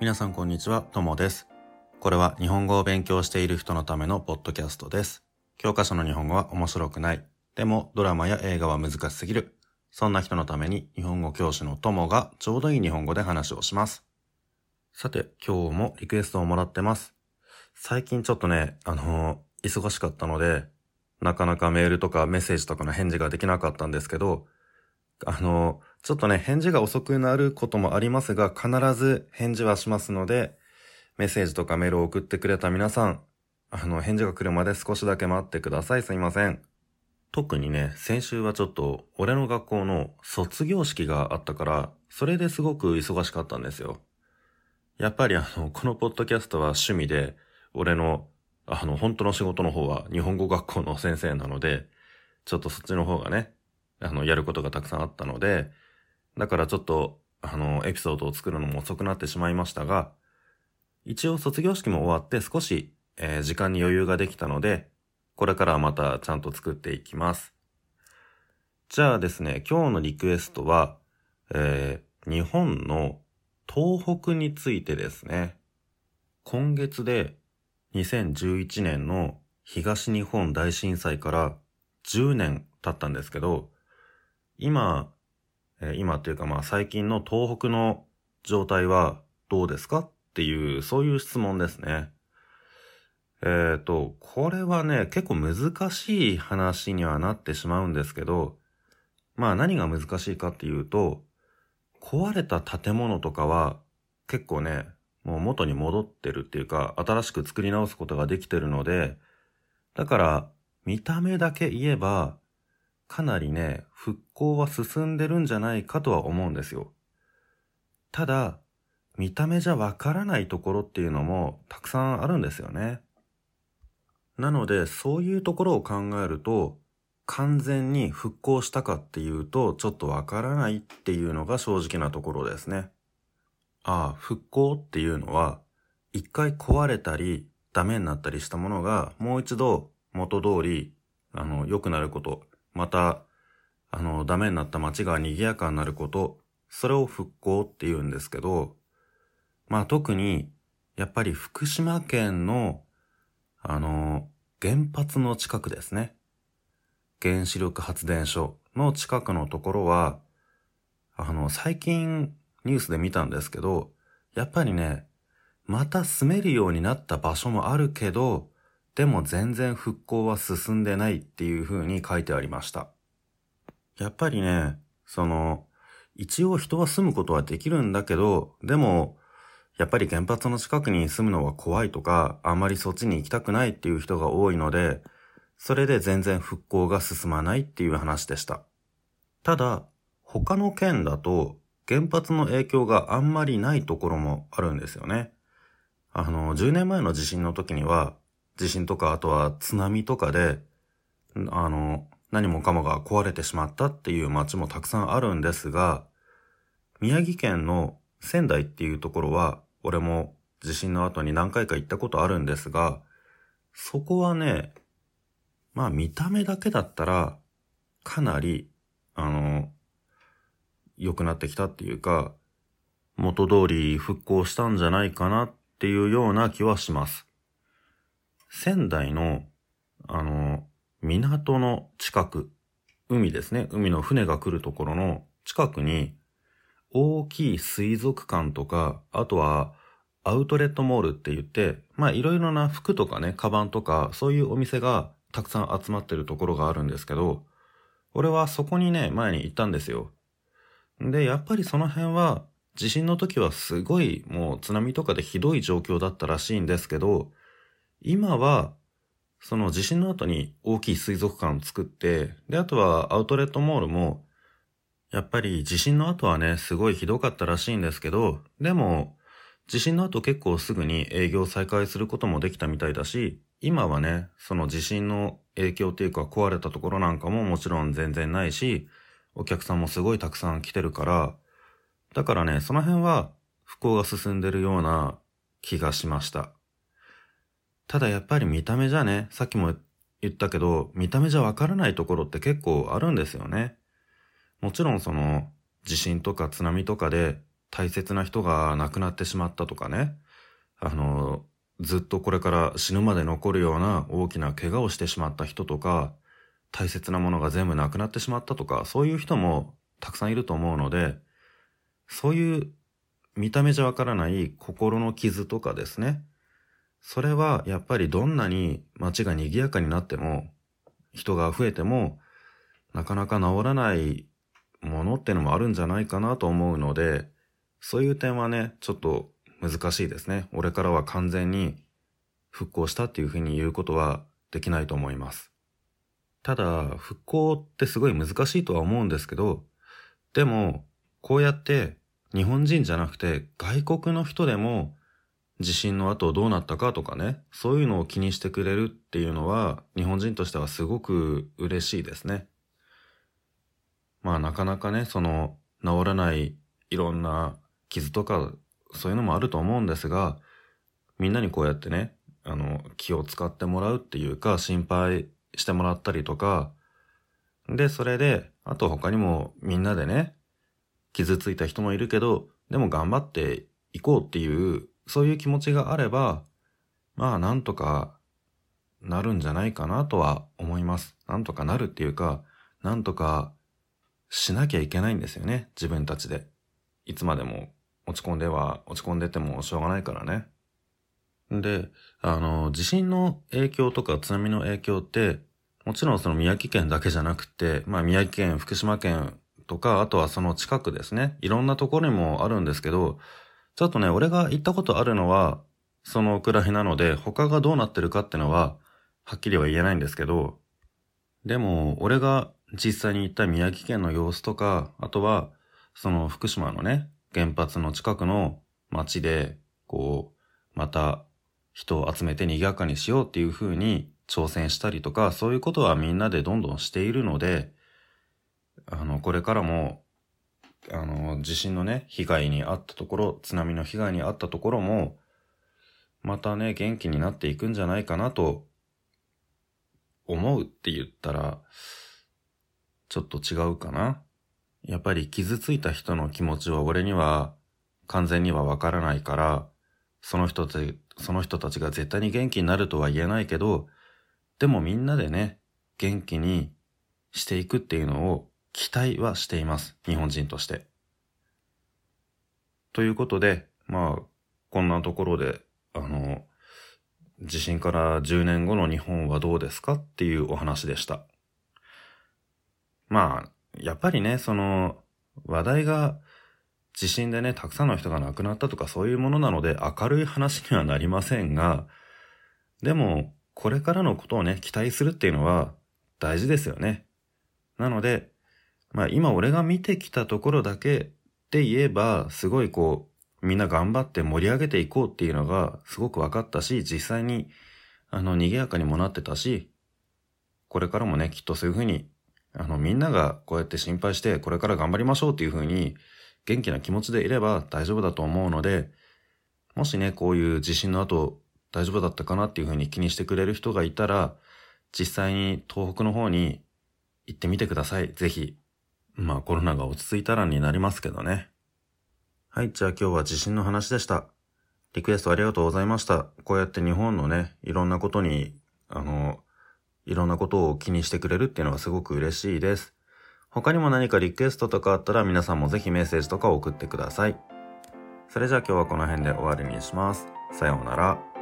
皆さんこんにちは、ともです。これは日本語を勉強している人のためのポッドキャストです。教科書の日本語は面白くない。でもドラマや映画は難しすぎる。そんな人のために日本語教師のともがちょうどいい日本語で話をします。さて、今日もリクエストをもらってます。最近ちょっとね、あの忙しかったので、なかなかメールとかメッセージとかの返事ができなかったんですけど、あのちょっとね、返事が遅くなることもありますが、必ず返事はしますので、メッセージとかメールを送ってくれた皆さん、あの、返事が来るまで少しだけ待ってください。すいません。特にね、先週はちょっと、俺の学校の卒業式があったから、それですごく忙しかったんですよ。やっぱりあの、このポッドキャストは趣味で、俺の、あの、本当の仕事の方は日本語学校の先生なので、ちょっとそっちの方がね、あの、やることがたくさんあったので、だからちょっと、あの、エピソードを作るのも遅くなってしまいましたが、一応卒業式も終わって少し、えー時間に余裕ができたので、これからはまたちゃんと作っていきます。じゃあですね、今日のリクエストは、えー日本の東北についてですね。今月で2011年の東日本大震災から10年経ったんですけど、今、え今っていうかまあ最近の東北の状態はどうですかっていう、そういう質問ですね。えっ、と、これはね、結構難しい話にはなってしまうんですけど、まあ何が難しいかっていうと、壊れた建物とかは結構ね、もう元に戻ってるっていうか、新しく作り直すことができてるので、だから見た目だけ言えば、かなりね、復興は進んでるんじゃないかとは思うんですよ。ただ、見た目じゃわからないところっていうのもたくさんあるんですよね。なので、そういうところを考えると、完全に復興したかっていうと、ちょっとわからないっていうのが正直なところですね。ああ、復興っていうのは、一回壊れたり、ダメになったりしたものが、もう一度元通り、あの、良くなること、また、あの、ダメになった街が賑やかになること、それを復興って言うんですけど、まあ特に、やっぱり福島県の、あの、原発の近くですね。原子力発電所の近くのところは、あの、最近ニュースで見たんですけど、やっぱりね、また住めるようになった場所もあるけど、でも全然復興は進んでないっていう風に書いてありました。やっぱりね、その、一応人は住むことはできるんだけど、でも、やっぱり原発の近くに住むのは怖いとか、あんまりそっちに行きたくないっていう人が多いので、それで全然復興が進まないっていう話でした。ただ、他の県だと原発の影響があんまりないところもあるんですよね。あの、10年前の地震の時には、地震とかあとは津波とかで、あの、何もかもが壊れてしまったっていう街もたくさんあるんですが、宮城県の仙台っていうところは、俺も地震の後に何回か行ったことあるんですが、そこはね、まあ見た目だけだったら、かなり、あの、良くなってきたっていうか、元通り復興したんじゃないかなっていうような気はします。仙台の、あの、港の近く、海ですね、海の船が来るところの近くに、大きい水族館とか、あとはアウトレットモールって言って、まあいろいろな服とかね、カバンとか、そういうお店がたくさん集まってるところがあるんですけど、俺はそこにね、前に行ったんですよ。で、やっぱりその辺は、地震の時はすごいもう津波とかでひどい状況だったらしいんですけど、今は、その地震の後に大きい水族館を作って、で、あとはアウトレットモールも、やっぱり地震の後はね、すごいひどかったらしいんですけど、でも、地震の後結構すぐに営業再開することもできたみたいだし、今はね、その地震の影響っていうか壊れたところなんかももちろん全然ないし、お客さんもすごいたくさん来てるから、だからね、その辺は復興が進んでるような気がしました。ただやっぱり見た目じゃね、さっきも言ったけど、見た目じゃわからないところって結構あるんですよね。もちろんその地震とか津波とかで大切な人が亡くなってしまったとかね、あの、ずっとこれから死ぬまで残るような大きな怪我をしてしまった人とか、大切なものが全部なくなってしまったとか、そういう人もたくさんいると思うので、そういう見た目じゃわからない心の傷とかですね。それはやっぱりどんなに街が賑やかになっても、人が増えても、なかなか治らないものってのもあるんじゃないかなと思うので、そういう点はね、ちょっと難しいですね。俺からは完全に復興したっていうふうに言うことはできないと思います。ただ、復興ってすごい難しいとは思うんですけど、でも、こうやって日本人じゃなくて外国の人でも地震の後どうなったかとかね、そういうのを気にしてくれるっていうのは日本人としてはすごく嬉しいですね。まあなかなかね、その治らないいろんな傷とかそういうのもあると思うんですが、みんなにこうやってね、あの、気を使ってもらうっていうか、心配してもらったりとか、で、それで、あと他にもみんなでね、傷ついた人もいるけど、でも頑張っていこうっていう、そういう気持ちがあれば、まあなんとかなるんじゃないかなとは思います。なんとかなるっていうか、なんとかしなきゃいけないんですよね、自分たちで。いつまでも落ち込んでは、落ち込んでてもしょうがないからね。で、あの、地震の影響とか津波の影響って、もちろんその宮城県だけじゃなくて、まあ宮城県、福島県とか、あとはその近くですね。いろんなところにもあるんですけど、ちょっとね、俺が行ったことあるのは、そのくらいなので、他がどうなってるかってのは、はっきりは言えないんですけど、でも、俺が実際に行った宮城県の様子とか、あとは、その福島のね、原発の近くの街で、こう、また人を集めて賑やかにしようっていう風に挑戦したりとか、そういうことはみんなでどんどんしているので、あの、これからも、あの、地震のね、被害に遭ったところ、津波の被害に遭ったところも、またね、元気になっていくんじゃないかなと、思うって言ったら、ちょっと違うかな。やっぱり傷ついた人の気持ちは俺には完全にはわからないから、その人たち、その人たちが絶対に元気になるとは言えないけど、でもみんなでね、元気にしていくっていうのを期待はしています。日本人として。ということで、まあ、こんなところで、あの、地震から10年後の日本はどうですかっていうお話でした。まあ、やっぱりね、その、話題が地震でね、たくさんの人が亡くなったとかそういうものなので明るい話にはなりませんが、でも、これからのことをね、期待するっていうのは大事ですよね。なので、まあ今俺が見てきたところだけで言えば、すごいこう、みんな頑張って盛り上げていこうっていうのがすごく分かったし、実際に、あの、賑やかにもなってたし、これからもね、きっとそういうふうにあの、みんながこうやって心配して、これから頑張りましょうっていうふうに、元気な気持ちでいれば大丈夫だと思うので、もしね、こういう地震の後、大丈夫だったかなっていうふうに気にしてくれる人がいたら、実際に東北の方に行ってみてください。ぜひ。まあコロナが落ち着いたらになりますけどね。はい、じゃあ今日は地震の話でした。リクエストありがとうございました。こうやって日本のね、いろんなことに、あの、いろんなことを気にしてくれるっていうのはすごく嬉しいです。他にも何かリクエストとかあったら皆さんもぜひメッセージとか送ってください。それじゃあ今日はこの辺で終わりにします。さようなら。